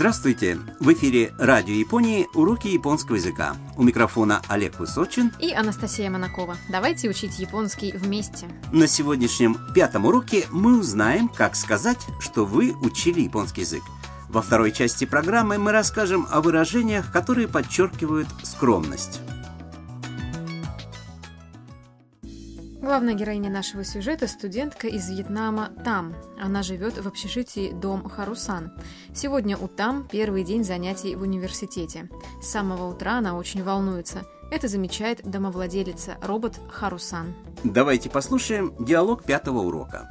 Здравствуйте! В эфире Радио Японии «Уроки японского языка». У микрофона Олег Высочин. И Анастасия Монакова. Давайте учить японский вместе. На сегодняшнем пятом уроке мы узнаем, как сказать, что вы учили японский язык. Во второй части программы мы расскажем о выражениях, которые подчеркивают скромность. Главная героиня нашего сюжета – студентка из Вьетнама Там. Она живет в общежитии Дом Харусан. Сегодня у Там первый день занятий в университете. С самого утра она очень волнуется. Это замечает домовладелица, робот Харусан. Давайте послушаем диалог пятого урока.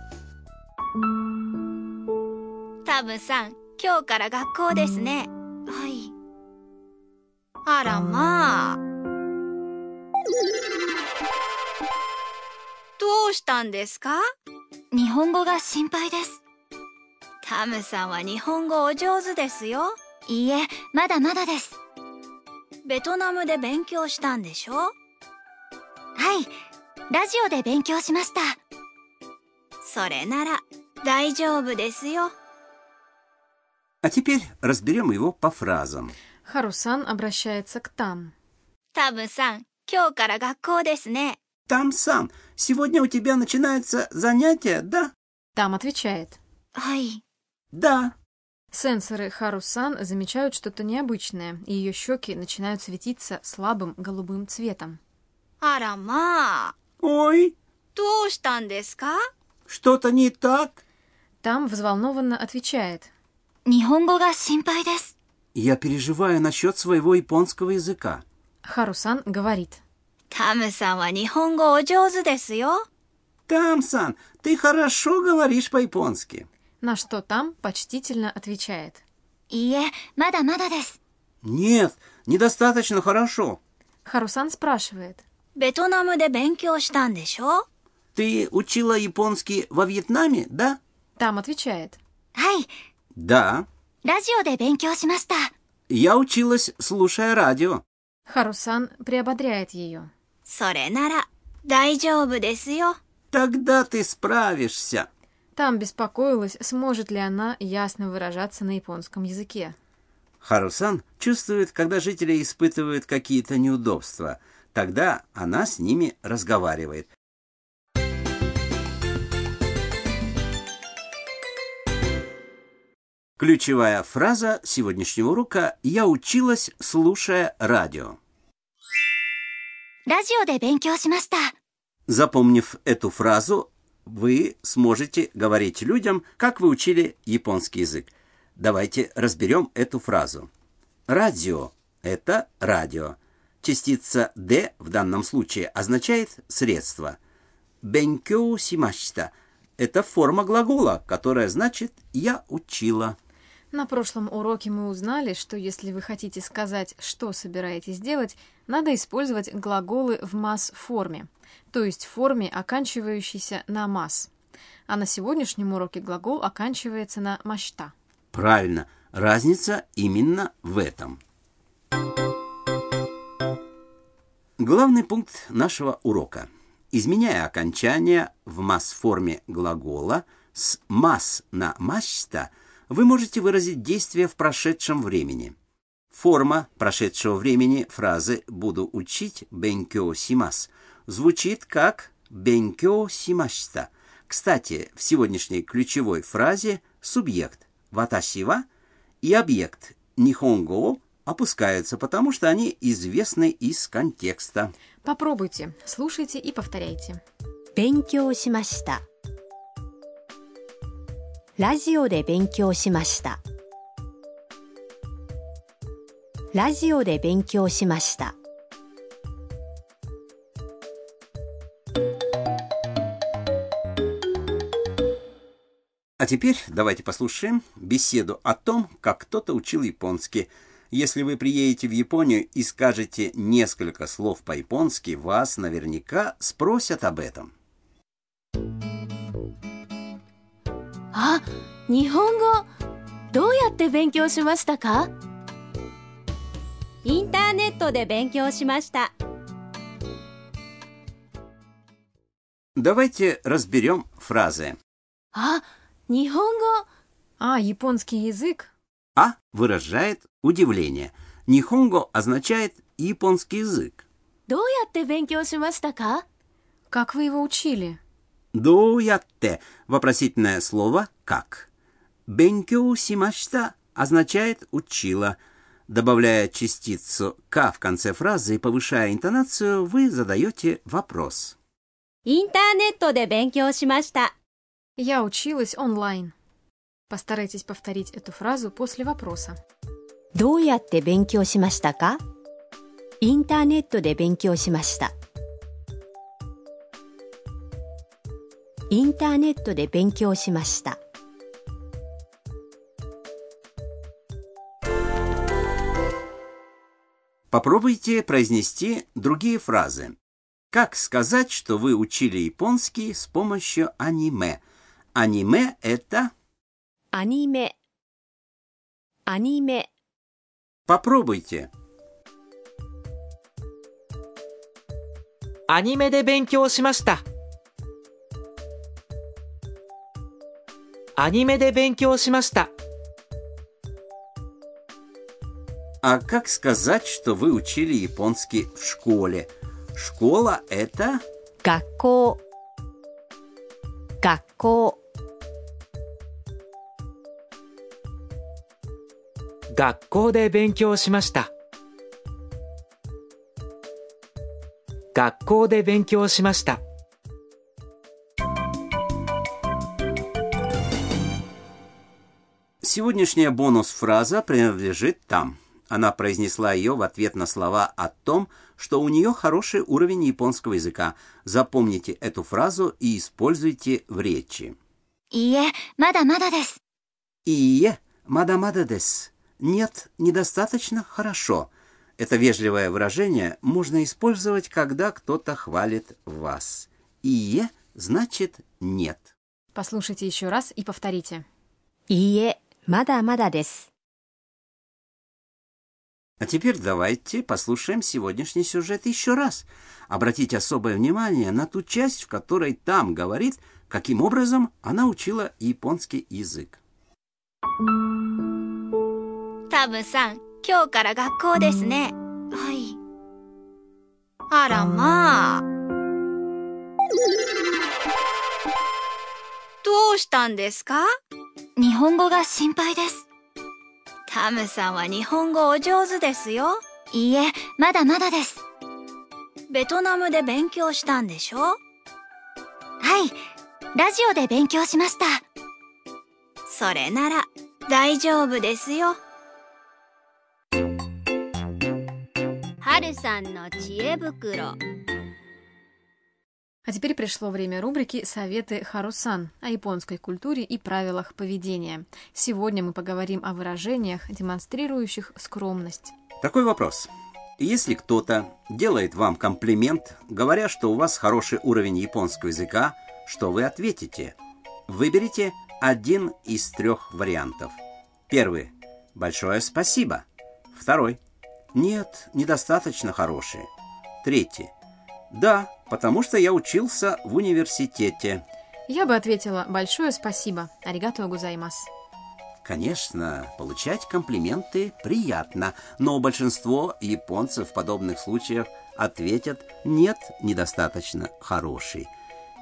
タブさん、今日から学校ですね。はい。あらまあ。 うしたんですか日本語が心配です。タムさんは日本語お上手ですよ。いいえ、まだまだです。ベトナムで勉強したんでしょはい。ラジオで勉強しました。それなら大丈夫ですよ。 А теперь разберем его по фразам. Харусан обращается к Там. タブさん、今日から学校ですね。 там сам. Сегодня у тебя начинается занятие, да?» Там отвечает. «Ай!» «Да!» Сенсоры Харусан замечают что-то необычное, и ее щеки начинают светиться слабым голубым цветом. «Арама!» «Ой!» «Тоштандеска?» «Что-то не так?» Там взволнованно отвечает. «Нихонго га Я переживаю насчет своего японского языка. Харусан говорит. タムさんは日本語お上手ですよ。 Там-сан, ты хорошо говоришь по-японски. На что Там почтительно отвечает. いいえ、まだまだです。 Нет, недостаточно хорошо. Харусан спрашивает. ベトナムで勉強したんでしょ Ты учила японский во Вьетнаме, да? Там отвечает. はい。 Да. ラジオで勉強しました。 Я училась, слушая радио. Харусан приободряет ее. それなら大丈夫ですよ。 Тогда ты справишься. Там беспокоилась, сможет ли она ясно выражаться на японском языке. Харусан чувствует, когда жители испытывают какие-то неудобства. Тогда она с ними разговаривает. Ключевая фраза сегодняшнего урока «Я училась, слушая радио». Запомнив эту фразу, вы сможете говорить людям, как вы учили японский язык. Давайте разберем эту фразу. Радио – это радио. Частица «д» в данном случае означает «средство». «Бенкё симашта» – это форма глагола, которая значит «я учила». На прошлом уроке мы узнали, что если вы хотите сказать, что собираетесь делать, надо использовать глаголы в масс-форме, то есть форме, оканчивающейся на масс. А на сегодняшнем уроке глагол оканчивается на «мащта». Правильно, разница именно в этом. Главный пункт нашего урока. Изменяя окончание в масс-форме глагола с «масс» на «масста», вы можете выразить действие в прошедшем времени. Форма прошедшего времени фразы «буду учить бенкё симас» звучит как «бенкё симашта». Кстати, в сегодняшней ключевой фразе субъект «ватасива» и объект «нихонго» опускаются, потому что они известны из контекста. Попробуйте, слушайте и повторяйте. Бенкё симашта. ラジオで勉強しましたラジオで勉強しました А теперь давайте послушаем беседу о том, как кто-то учил японский. Если вы приедете в Японию и скажете несколько слов по-японски, вас наверняка спросят об этом. あ、日本語、どうやって勉強しましたかインターネットで勉強しました Давайте разберем фразы. あ、日本語、 А, японский язык? А выражает удивление. Нихонго означает японский язык. どうやって勉強しましたか Как вы его учили? Доятте – вопросительное слово «как». Бенкё симашта означает «учила». Добавляя частицу «ка» в конце фразы и повышая интонацию, вы задаете вопрос. インターネットで勉強しました。 Я училась онлайн. Постарайтесь повторить эту фразу после вопроса. どうやって勉強しましたかインターネットで勉強しました。 インターネットで勉強しました。 Попробуйте произнести другие фразы. Как сказать, что вы учили японский с помощью аниме? Аниме – это... アニメ。アニメ。 Попробуйте. アニメで勉強しました。 アニメで勉強しました。 А как сказать, что вы учили японский в школе? Школа – это... 学校。学校。学校で勉強しました。学校で勉強しました。 Сегодняшняя бонус-фраза принадлежит там. Она произнесла ее в ответ на слова о том, что у нее хороший уровень японского языка. Запомните эту фразу и используйте в речи. Ие, мада-мада дес. Ие, мада-мада дес. Нет, недостаточно хорошо. Это вежливое выражение можно использовать, когда кто-то хвалит вас. Ие значит нет. Послушайте еще раз и повторите. Ие まだまだです。 А теперь давайте послушаем сегодняшний сюжет еще раз. Обратите особое внимание на ту часть, в которой там говорит, каким образом она учила японский язык. タムさん、今日から学校ですね。はい。あらまあ。どうしたんですか 日本語が心配です。タムさんは日本語お上手ですよ。いいえ、まだまだです。ベトナムで勉強したんでしょ？はい。ラジオで勉強しました。それなら大丈夫ですよ。春さんの知恵袋。А теперь пришло время рубрики «Советы Харусан» о японской культуре и правилах поведения. Сегодня мы поговорим о выражениях, демонстрирующих скромность. Такой вопрос. Если кто-то делает вам комплимент, говоря, что у вас хороший уровень японского языка, что вы ответите? Выберите один из трех вариантов. Первый. Большое спасибо. Второй. Нет, недостаточно хороший. Третий. Да, потому что я учился в университете. Я бы ответила «Большое спасибо». Аригато гузаймас. Конечно, получать комплименты приятно, но большинство японцев в подобных случаях ответят «нет, недостаточно хороший».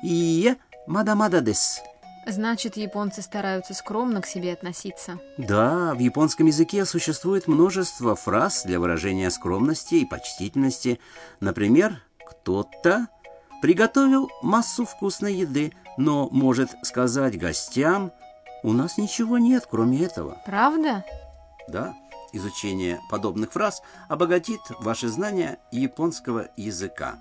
И мада-мада дес. Значит, японцы стараются скромно к себе относиться. Да, в японском языке существует множество фраз для выражения скромности и почтительности. Например, кто-то приготовил массу вкусной еды, но может сказать гостям «У нас ничего нет, кроме этого». Правда? Да, изучение подобных фраз обогатит ваши знания японского языка.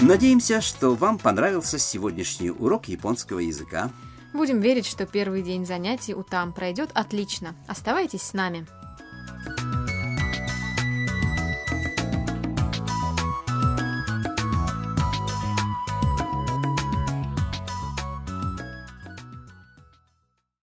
Надеемся, что вам понравился сегодняшний урок японского языка. Будем верить, что первый день занятий у ТАМ пройдет отлично. Оставайтесь с нами.